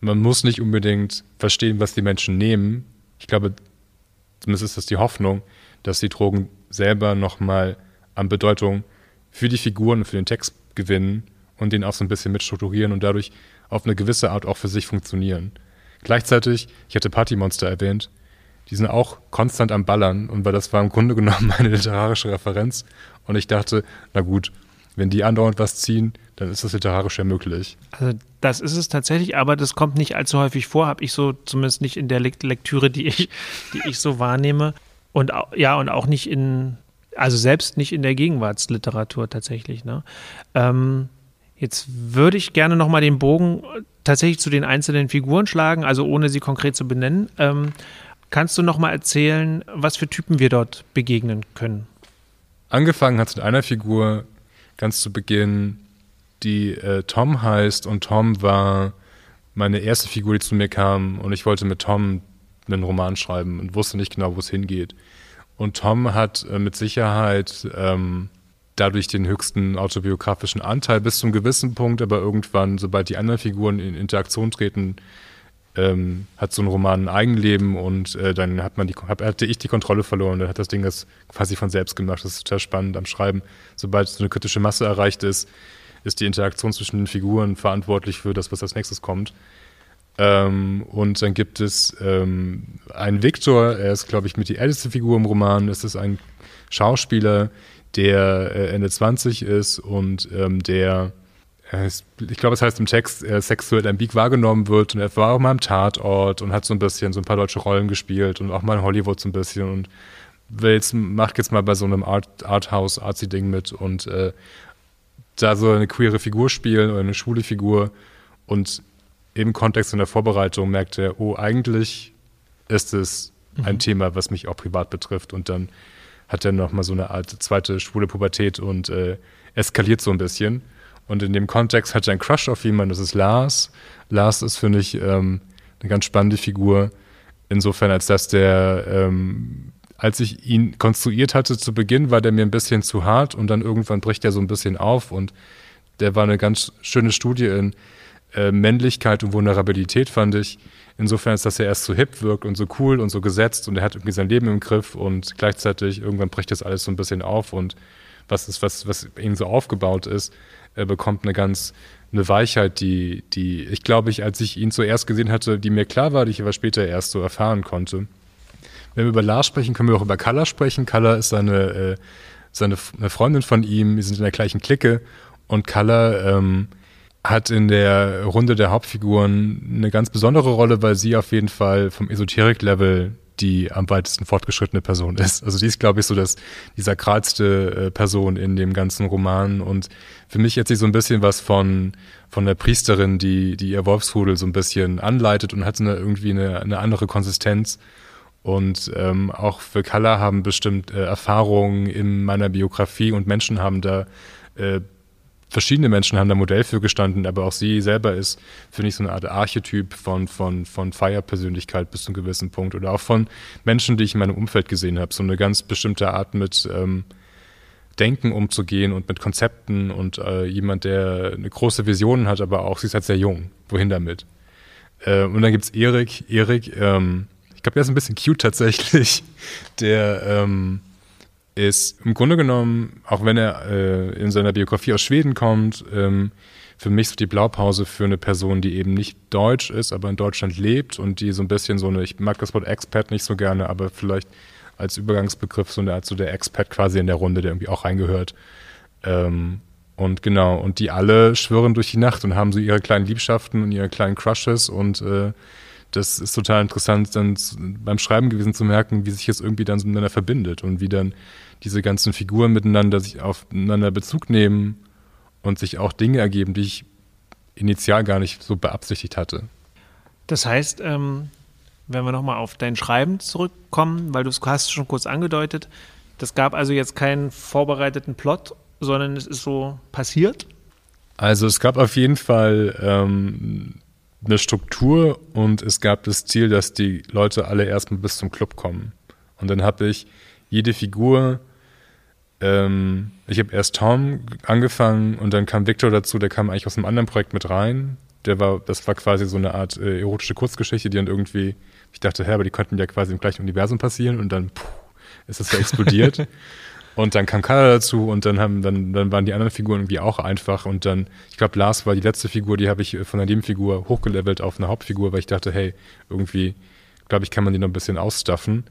Man muss nicht unbedingt verstehen, was die Menschen nehmen. Ich glaube, zumindest ist das die Hoffnung, dass die Drogen selber nochmal an Bedeutung für die Figuren und für den Text gewinnen und den auch so ein bisschen mitstrukturieren und dadurch auf eine gewisse Art auch für sich funktionieren. Gleichzeitig, ich hatte Partymonster erwähnt, die sind auch konstant am Ballern und weil das war im Grunde genommen meine literarische Referenz und ich dachte, na gut, wenn die andauernd was ziehen, dann ist das literarisch ja möglich. Also das ist es tatsächlich, aber das kommt nicht allzu häufig vor, habe ich so zumindest nicht in der Lektüre, die ich, die ich so wahrnehme. Und ja, und auch nicht in, also selbst nicht in der Gegenwartsliteratur tatsächlich. Ne? Ähm, jetzt würde ich gerne nochmal den Bogen tatsächlich zu den einzelnen Figuren schlagen, also ohne sie konkret zu benennen. Ähm, kannst du nochmal erzählen, was für Typen wir dort begegnen können? Angefangen hat es mit einer Figur ganz zu Beginn, die äh, Tom heißt und Tom war meine erste Figur, die zu mir kam und ich wollte mit Tom einen Roman schreiben und wusste nicht genau, wo es hingeht. Und Tom hat äh, mit Sicherheit ähm, dadurch den höchsten autobiografischen Anteil bis zum gewissen Punkt, aber irgendwann, sobald die anderen Figuren in Interaktion treten, ähm, hat so ein Roman ein Eigenleben und äh, dann hat man die, hab, hatte ich die Kontrolle verloren. Dann hat das Ding das quasi von selbst gemacht. Das ist total spannend am Schreiben. Sobald so eine kritische Masse erreicht ist, ist die Interaktion zwischen den Figuren verantwortlich für das, was als nächstes kommt. Ähm, und dann gibt es ähm, einen Viktor, er ist, glaube ich, mit die älteste Figur im Roman. Es ist ein Schauspieler, der äh, Ende 20 ist und ähm, der ich glaube, es heißt im Text, er sexuell ambig wahrgenommen wird und er war auch mal im Tatort und hat so ein bisschen so ein paar deutsche Rollen gespielt und auch mal in Hollywood so ein bisschen und will jetzt, macht jetzt mal bei so einem Art, Arthouse, Artsy-Ding mit und äh, da so eine queere Figur spielen oder eine schwule Figur und im Kontext in der Vorbereitung merkt er, oh, eigentlich ist es ein mhm. Thema, was mich auch privat betrifft und dann hat er nochmal so eine Art zweite schwule Pubertät und äh, eskaliert so ein bisschen und in dem Kontext hat er einen Crush auf jemanden, das ist Lars. Lars ist, finde ich, ähm, eine ganz spannende Figur. Insofern, als dass der, ähm, als ich ihn konstruiert hatte zu Beginn, war der mir ein bisschen zu hart und dann irgendwann bricht er so ein bisschen auf und der war eine ganz schöne Studie in äh, Männlichkeit und Vulnerabilität, fand ich. Insofern ist, dass er erst so hip wirkt und so cool und so gesetzt und er hat irgendwie sein Leben im Griff und gleichzeitig irgendwann bricht das alles so ein bisschen auf und was ist, was, was ihm so aufgebaut ist, er bekommt eine ganz eine Weichheit, die, die ich glaube ich, als ich ihn zuerst gesehen hatte, die mir klar war, die ich aber später erst so erfahren konnte. Wenn wir über Lars sprechen, können wir auch über Kalla sprechen. Kalla ist seine, äh, seine eine Freundin von ihm, wir sind in der gleichen Clique und Kalla ähm, hat in der Runde der Hauptfiguren eine ganz besondere Rolle, weil sie auf jeden Fall vom Esoterik-Level die am weitesten fortgeschrittene Person ist. Also die ist, glaube ich, so das, die sakralste äh, Person in dem ganzen Roman. Und für mich hat sie so ein bisschen was von, von der Priesterin, die, die ihr Wolfsrudel so ein bisschen anleitet und hat eine, irgendwie eine, eine andere Konsistenz. Und ähm, auch für Kalla haben bestimmt äh, Erfahrungen in meiner Biografie und Menschen haben da äh, verschiedene Menschen haben da Modell für gestanden, aber auch sie selber ist, finde ich, so eine Art Archetyp von, von, von Feierpersönlichkeit bis zu einem gewissen Punkt oder auch von Menschen, die ich in meinem Umfeld gesehen habe. So eine ganz bestimmte Art mit ähm, Denken umzugehen und mit Konzepten und äh, jemand, der eine große Vision hat, aber auch, sie ist halt sehr jung. Wohin damit? Äh, und dann gibt es Erik. Erik, ähm, ich glaube, der ist ein bisschen cute tatsächlich. Der, ähm, ist im Grunde genommen, auch wenn er äh, in seiner Biografie aus Schweden kommt, ähm, für mich so die Blaupause für eine Person, die eben nicht deutsch ist, aber in Deutschland lebt und die so ein bisschen so eine, ich mag das Wort Expat nicht so gerne, aber vielleicht als Übergangsbegriff so eine Art so der Expat quasi in der Runde, der irgendwie auch reingehört. Ähm, und genau, und die alle schwören durch die Nacht und haben so ihre kleinen Liebschaften und ihre kleinen Crushes und äh, das ist total interessant, dann beim Schreiben gewesen zu merken, wie sich das irgendwie dann so miteinander verbindet und wie dann diese ganzen Figuren miteinander sich aufeinander Bezug nehmen und sich auch Dinge ergeben, die ich initial gar nicht so beabsichtigt hatte. Das heißt, ähm, wenn wir nochmal auf dein Schreiben zurückkommen, weil du es hast schon kurz angedeutet, das gab also jetzt keinen vorbereiteten Plot, sondern es ist so passiert? Also es gab auf jeden Fall ähm, eine Struktur und es gab das Ziel, dass die Leute alle erstmal bis zum Club kommen. Und dann habe ich jede Figur ähm, ich habe erst Tom angefangen und dann kam Victor dazu, der kam eigentlich aus einem anderen Projekt mit rein. Der war, das war quasi so eine Art äh, erotische Kurzgeschichte, die dann irgendwie, ich dachte, hä, aber die könnten ja quasi im gleichen Universum passieren und dann puh, ist das ja explodiert. und dann kam Kala dazu und dann haben, dann, dann waren die anderen Figuren irgendwie auch einfach und dann, ich glaube, Lars war die letzte Figur, die habe ich von einer Nebenfigur hochgelevelt auf eine Hauptfigur, weil ich dachte, hey, irgendwie, glaube ich, kann man die noch ein bisschen ausstaffen.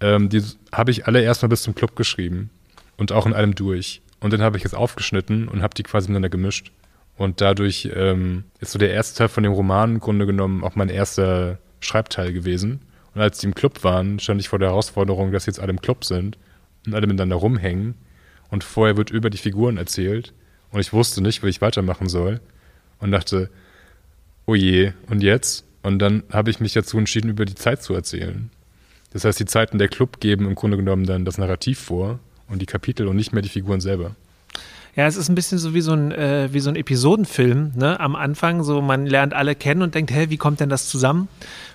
Ähm, die habe ich alle erstmal bis zum Club geschrieben und auch in einem durch. Und dann habe ich es aufgeschnitten und habe die quasi miteinander gemischt. Und dadurch ähm, ist so der erste Teil von dem Roman im Grunde genommen auch mein erster Schreibteil gewesen. Und als die im Club waren, stand ich vor der Herausforderung, dass jetzt alle im Club sind und alle miteinander rumhängen. Und vorher wird über die Figuren erzählt. Und ich wusste nicht, wie ich weitermachen soll. Und dachte, oh je, und jetzt? Und dann habe ich mich dazu entschieden, über die Zeit zu erzählen. Das heißt, die Zeiten der Club geben im Grunde genommen dann das Narrativ vor und die Kapitel und nicht mehr die Figuren selber. Ja, es ist ein bisschen so wie so ein, äh, wie so ein Episodenfilm. Ne? Am Anfang so, man lernt alle kennen und denkt, hä, wie kommt denn das zusammen?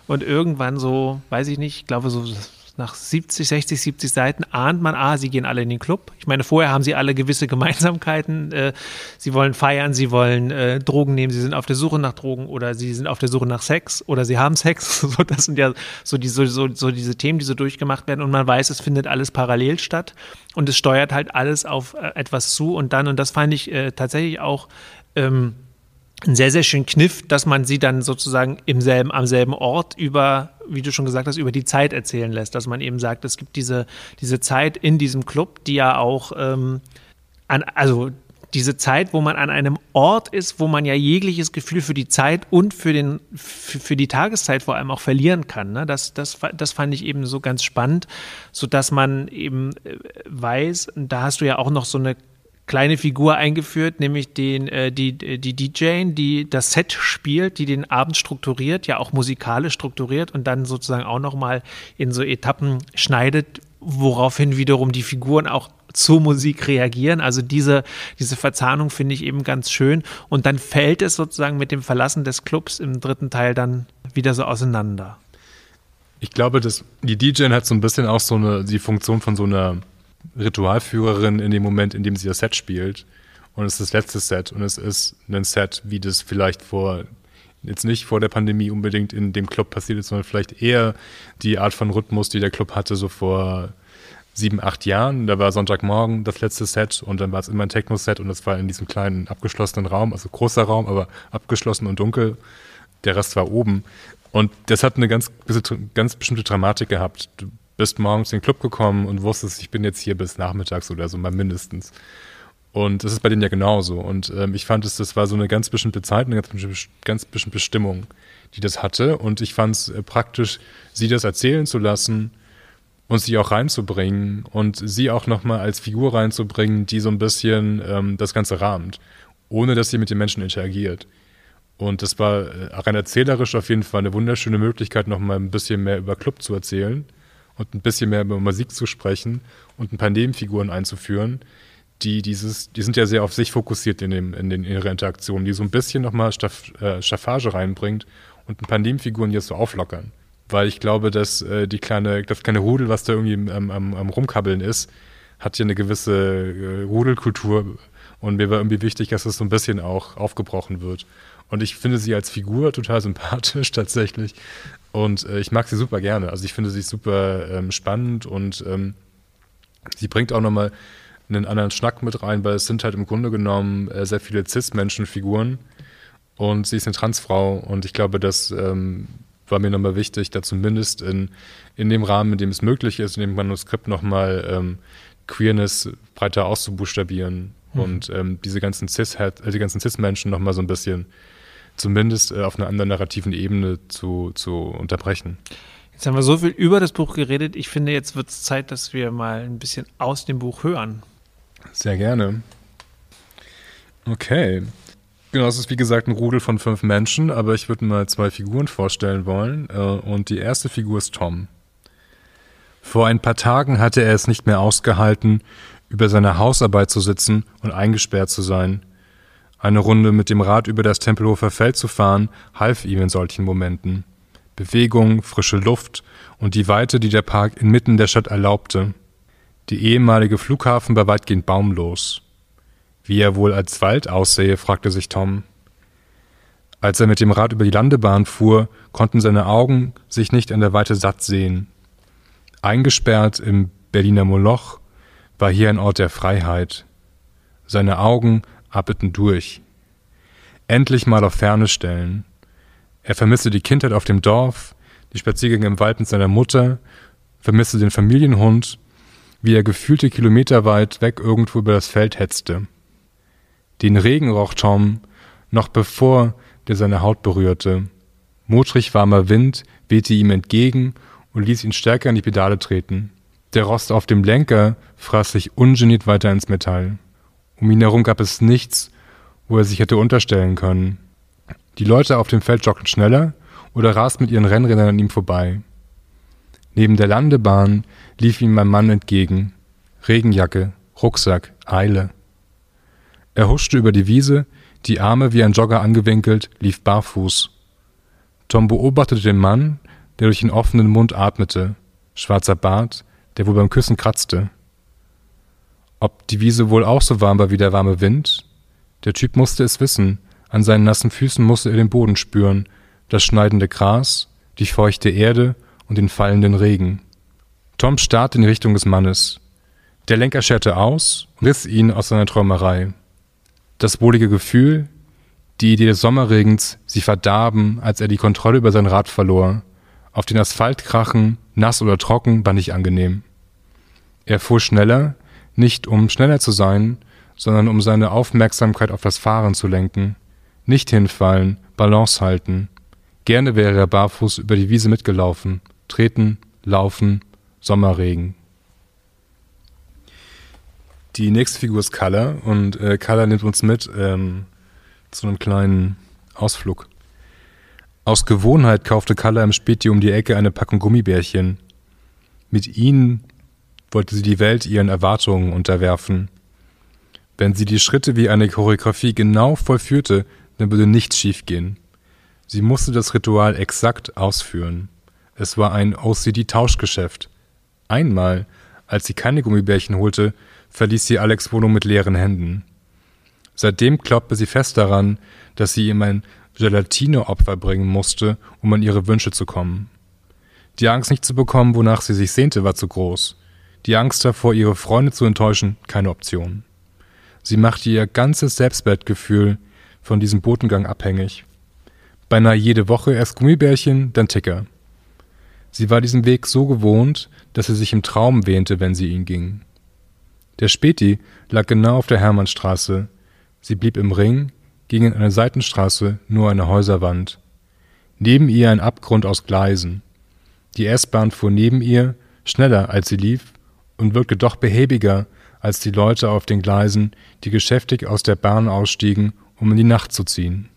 Und irgendwann so, weiß ich nicht, ich glaube so nach 70, 60, 70 Seiten ahnt man, ah, sie gehen alle in den Club. Ich meine, vorher haben sie alle gewisse Gemeinsamkeiten. Äh, sie wollen feiern, sie wollen äh, Drogen nehmen, sie sind auf der Suche nach Drogen oder sie sind auf der Suche nach Sex oder sie haben Sex. So, das sind ja so, die, so, so, so diese Themen, die so durchgemacht werden und man weiß, es findet alles parallel statt und es steuert halt alles auf äh, etwas zu und dann, und das fand ich äh, tatsächlich auch ähm, ein sehr, sehr schön Kniff, dass man sie dann sozusagen im selben, am selben Ort über, wie du schon gesagt hast, über die Zeit erzählen lässt. Dass man eben sagt, es gibt diese, diese Zeit in diesem Club, die ja auch ähm, an, also diese Zeit, wo man an einem Ort ist, wo man ja jegliches Gefühl für die Zeit und für, den, für, für die Tageszeit vor allem auch verlieren kann. Ne? Das, das, das fand ich eben so ganz spannend, sodass man eben äh, weiß, da hast du ja auch noch so eine kleine Figur eingeführt, nämlich den, äh, die, die DJ, die das Set spielt, die den Abend strukturiert, ja auch musikalisch strukturiert und dann sozusagen auch nochmal in so Etappen schneidet, woraufhin wiederum die Figuren auch zur Musik reagieren. Also diese, diese Verzahnung finde ich eben ganz schön. Und dann fällt es sozusagen mit dem Verlassen des Clubs im dritten Teil dann wieder so auseinander. Ich glaube, dass die DJ hat so ein bisschen auch so eine, die Funktion von so einer Ritualführerin in dem Moment, in dem sie das Set spielt. Und es ist das letzte Set und es ist ein Set, wie das vielleicht vor, jetzt nicht vor der Pandemie unbedingt in dem Club passiert ist, sondern vielleicht eher die Art von Rhythmus, die der Club hatte, so vor sieben, acht Jahren. Da war Sonntagmorgen das letzte Set und dann war es immer ein Techno-Set und es war in diesem kleinen abgeschlossenen Raum, also großer Raum, aber abgeschlossen und dunkel. Der Rest war oben. Und das hat eine ganz, ganz bestimmte Dramatik gehabt. Bist morgens in den Club gekommen und wusstest, ich bin jetzt hier bis nachmittags oder so mal mindestens. Und das ist bei denen ja genauso. Und ähm, ich fand es, das war so eine ganz bestimmte Zeit, eine ganz, ganz bestimmte Bestimmung, die das hatte. Und ich fand es äh, praktisch, sie das erzählen zu lassen und sie auch reinzubringen und sie auch nochmal als Figur reinzubringen, die so ein bisschen ähm, das Ganze rahmt, ohne dass sie mit den Menschen interagiert. Und das war äh, rein erzählerisch auf jeden Fall eine wunderschöne Möglichkeit, nochmal ein bisschen mehr über Club zu erzählen und ein bisschen mehr über Musik zu sprechen und ein paar Nebenfiguren einzuführen, die dieses, die sind ja sehr auf sich fokussiert in, dem, in, den, in ihrer Interaktion, die so ein bisschen nochmal Staff, äh, Staffage reinbringt und ein paar Nebenfiguren jetzt so auflockern. Weil ich glaube, dass äh, die kleine, das kleine Rudel, was da irgendwie am, am, am Rumkabbeln ist, hat ja eine gewisse äh, Rudelkultur und mir war irgendwie wichtig, dass das so ein bisschen auch aufgebrochen wird. Und ich finde sie als Figur total sympathisch tatsächlich. Und äh, ich mag sie super gerne. Also ich finde sie super ähm, spannend und ähm, sie bringt auch nochmal einen anderen Schnack mit rein, weil es sind halt im Grunde genommen äh, sehr viele Cis-Menschen-Figuren und sie ist eine Transfrau und ich glaube, das ähm, war mir nochmal wichtig, da zumindest in, in dem Rahmen, in dem es möglich ist, in dem Manuskript nochmal ähm, Queerness breiter auszubuchstabieren mhm. und ähm, diese ganzen Cis, äh, die ganzen Cis-Menschen nochmal so ein bisschen zumindest äh, auf einer anderen narrativen Ebene zu, zu unterbrechen. Jetzt haben wir so viel über das Buch geredet. Ich finde, jetzt wird es Zeit, dass wir mal ein bisschen aus dem Buch hören. Sehr gerne. Okay. Genau, es ist wie gesagt ein Rudel von fünf Menschen, aber ich würde mal zwei Figuren vorstellen wollen. Äh, und die erste Figur ist Tom. Vor ein paar Tagen hatte er es nicht mehr ausgehalten, über seiner Hausarbeit zu sitzen und eingesperrt zu sein. Eine Runde mit dem Rad über das Tempelhofer Feld zu fahren, half ihm in solchen Momenten. Bewegung, frische Luft und die Weite, die der Park inmitten der Stadt erlaubte. Die ehemalige Flughafen war weitgehend baumlos. Wie er wohl als Wald aussehe, fragte sich Tom. Als er mit dem Rad über die Landebahn fuhr, konnten seine Augen sich nicht an der Weite satt sehen. Eingesperrt im Berliner Moloch war hier ein Ort der Freiheit. Seine Augen atmeten durch. Endlich mal auf Ferne stellen. Er vermisste die Kindheit auf dem Dorf, die Spaziergänge im Wald mit seiner Mutter, vermisste den Familienhund wie er gefühlte Kilometer weit weg irgendwo über das Feld hetzte. Den Regen roch Tom, noch bevor der seine Haut berührte. Modrig warmer Wind wehte ihm entgegen und ließ ihn stärker in die Pedale treten. Der Rost auf dem Lenker fraß sich ungeniert weiter ins Metall. Um ihn herum gab es nichts, wo er sich hätte unterstellen können. Die Leute auf dem Feld joggten schneller oder rasten mit ihren Rennrädern an ihm vorbei. Neben der Landebahn lief ihm mein Mann entgegen. Regenjacke, Rucksack, Eile. Er huschte über die Wiese, die Arme wie ein Jogger angewinkelt, lief barfuß. Tom beobachtete den Mann, der durch den offenen Mund atmete, schwarzer Bart, der wohl beim Küssen kratzte. Ob die Wiese wohl auch so warm war wie der warme Wind? Der Typ musste es wissen, an seinen nassen Füßen musste er den Boden spüren, das schneidende Gras, die feuchte Erde und den fallenden Regen. Tom starrte in Richtung des Mannes. Der Lenker scherte aus und riss ihn aus seiner Träumerei. Das wohlige Gefühl, die Idee des Sommerregens, sie verdarben, als er die Kontrolle über sein Rad verlor. Auf den Asphalt krachen, nass oder trocken, war nicht angenehm. Er fuhr schneller, nicht um schneller zu sein, sondern um seine Aufmerksamkeit auf das Fahren zu lenken. Nicht hinfallen, Balance halten. Gerne wäre er barfuß über die Wiese mitgelaufen, Treten, Laufen, Sommerregen. Die nächste Figur ist Color und äh, Color nimmt uns mit ähm, zu einem kleinen Ausflug. Aus Gewohnheit kaufte Color im Späti um die Ecke eine Packung Gummibärchen. Mit ihnen wollte sie die Welt ihren Erwartungen unterwerfen. Wenn sie die Schritte wie eine Choreografie genau vollführte, dann würde nichts schiefgehen. Sie musste das Ritual exakt ausführen. Es war ein OCD-Tauschgeschäft. Einmal, als sie keine Gummibärchen holte, verließ sie Alex Wohnung mit leeren Händen. Seitdem glaubte sie fest daran, dass sie ihm ein Gelatine-Opfer bringen musste, um an ihre Wünsche zu kommen. Die Angst nicht zu bekommen, wonach sie sich sehnte, war zu groß. Die Angst davor, ihre Freunde zu enttäuschen, keine Option. Sie machte ihr ganzes Selbstwertgefühl von diesem Botengang abhängig. Beinahe jede Woche erst Gummibärchen, dann Ticker. Sie war diesen Weg so gewohnt, dass sie sich im Traum wähnte, wenn sie ihn ging. Der Späti lag genau auf der Hermannstraße. Sie blieb im Ring, ging in eine Seitenstraße, nur eine Häuserwand. Neben ihr ein Abgrund aus Gleisen. Die S-Bahn fuhr neben ihr, schneller als sie lief, und wirkte doch behäbiger als die Leute auf den Gleisen, die geschäftig aus der Bahn ausstiegen, um in die Nacht zu ziehen.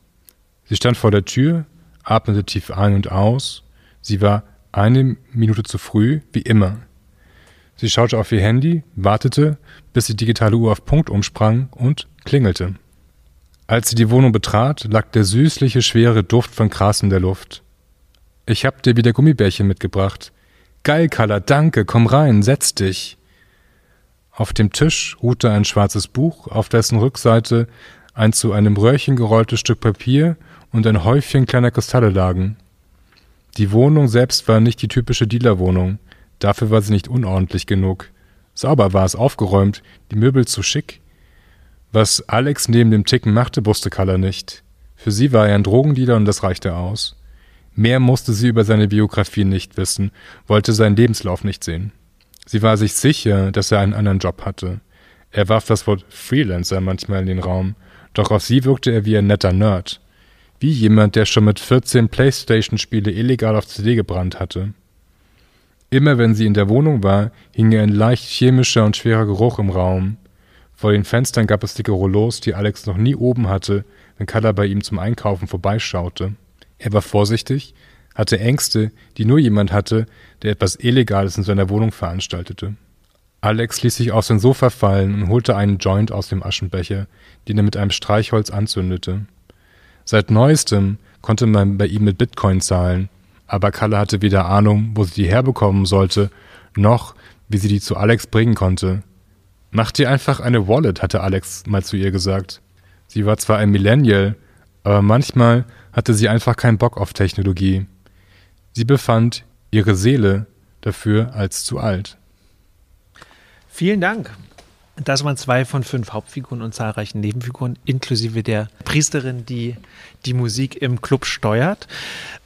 Sie stand vor der Tür, atmete tief ein und aus. Sie war eine Minute zu früh, wie immer. Sie schaute auf ihr Handy, wartete, bis die digitale Uhr auf Punkt umsprang und klingelte. Als sie die Wohnung betrat, lag der süßliche, schwere Duft von Gras in der Luft. Ich hab dir wieder Gummibärchen mitgebracht. Geil, Kalla, danke, komm rein, setz dich. Auf dem Tisch ruhte ein schwarzes Buch, auf dessen Rückseite ein zu einem Röhrchen gerolltes Stück Papier und ein Häufchen kleiner Kristalle lagen. Die Wohnung selbst war nicht die typische Dealerwohnung, dafür war sie nicht unordentlich genug. Sauber war es aufgeräumt, die Möbel zu schick. Was Alex neben dem Ticken machte, wusste Kaller nicht. Für sie war er ein Drogendealer und das reichte aus. Mehr musste sie über seine Biografie nicht wissen, wollte seinen Lebenslauf nicht sehen. Sie war sich sicher, dass er einen anderen Job hatte. Er warf das Wort Freelancer manchmal in den Raum, doch auf sie wirkte er wie ein netter Nerd. Wie jemand, der schon mit 14 Playstation-Spiele illegal auf CD gebrannt hatte. Immer wenn sie in der Wohnung war, hing ein leicht chemischer und schwerer Geruch im Raum. Vor den Fenstern gab es dicke Rollos, die Alex noch nie oben hatte, wenn Kalla bei ihm zum Einkaufen vorbeischaute. Er war vorsichtig, hatte Ängste, die nur jemand hatte, der etwas Illegales in seiner Wohnung veranstaltete. Alex ließ sich auf sein Sofa fallen und holte einen Joint aus dem Aschenbecher, den er mit einem Streichholz anzündete. Seit neuestem konnte man bei ihm mit Bitcoin zahlen, aber Kalle hatte weder Ahnung, wo sie die herbekommen sollte, noch wie sie die zu Alex bringen konnte. Mach dir einfach eine Wallet, hatte Alex mal zu ihr gesagt. Sie war zwar ein Millennial, aber manchmal hatte sie einfach keinen Bock auf Technologie. Sie befand ihre Seele dafür als zu alt. Vielen Dank. Das waren zwei von fünf Hauptfiguren und zahlreichen Nebenfiguren, inklusive der Priesterin, die die Musik im Club steuert.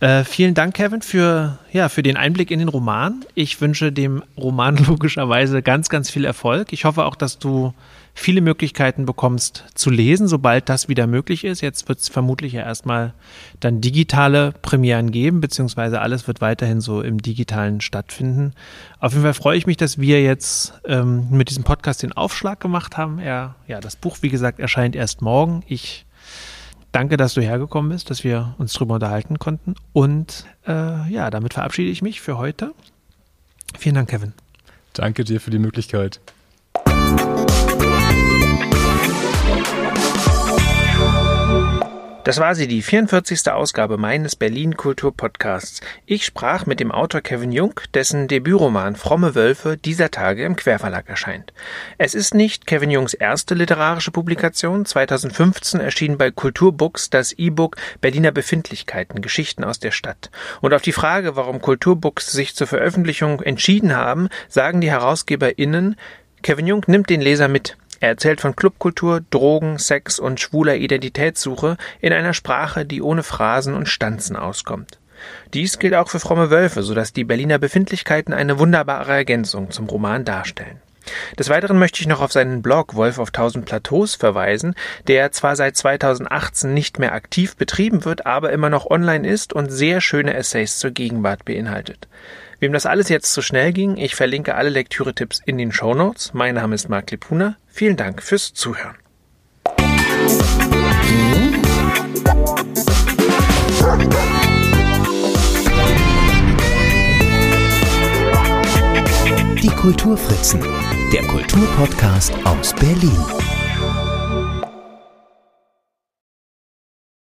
Äh, vielen Dank, Kevin, für, ja, für den Einblick in den Roman. Ich wünsche dem Roman logischerweise ganz, ganz viel Erfolg. Ich hoffe auch, dass du viele Möglichkeiten bekommst zu lesen, sobald das wieder möglich ist. Jetzt wird es vermutlich ja erstmal dann digitale Premieren geben, beziehungsweise alles wird weiterhin so im digitalen stattfinden. Auf jeden Fall freue ich mich, dass wir jetzt ähm, mit diesem Podcast den Aufschlag gemacht haben. Er, ja, das Buch, wie gesagt, erscheint erst morgen. Ich danke, dass du hergekommen bist, dass wir uns darüber unterhalten konnten. Und äh, ja, damit verabschiede ich mich für heute. Vielen Dank, Kevin. Danke dir für die Möglichkeit. Das war sie, die 44. Ausgabe meines Berlin Kultur Podcasts. Ich sprach mit dem Autor Kevin Jung, dessen Debütroman Fromme Wölfe dieser Tage im Querverlag erscheint. Es ist nicht Kevin Jungs erste literarische Publikation. 2015 erschien bei Kulturbooks das E-Book Berliner Befindlichkeiten, Geschichten aus der Stadt. Und auf die Frage, warum Kulturbooks sich zur Veröffentlichung entschieden haben, sagen die HerausgeberInnen, Kevin Jung nimmt den Leser mit. Er erzählt von Clubkultur, Drogen, Sex und schwuler Identitätssuche in einer Sprache, die ohne Phrasen und Stanzen auskommt. Dies gilt auch für fromme Wölfe, so dass die Berliner Befindlichkeiten eine wunderbare Ergänzung zum Roman darstellen. Des Weiteren möchte ich noch auf seinen Blog Wolf auf tausend Plateaus verweisen, der zwar seit 2018 nicht mehr aktiv betrieben wird, aber immer noch online ist und sehr schöne Essays zur Gegenwart beinhaltet. Wem das alles jetzt zu schnell ging, ich verlinke alle Lektüre-Tipps in den Show Notes. Mein Name ist Marc Lipuna. Vielen Dank fürs Zuhören. Die Kulturfritzen, der Kulturpodcast aus Berlin.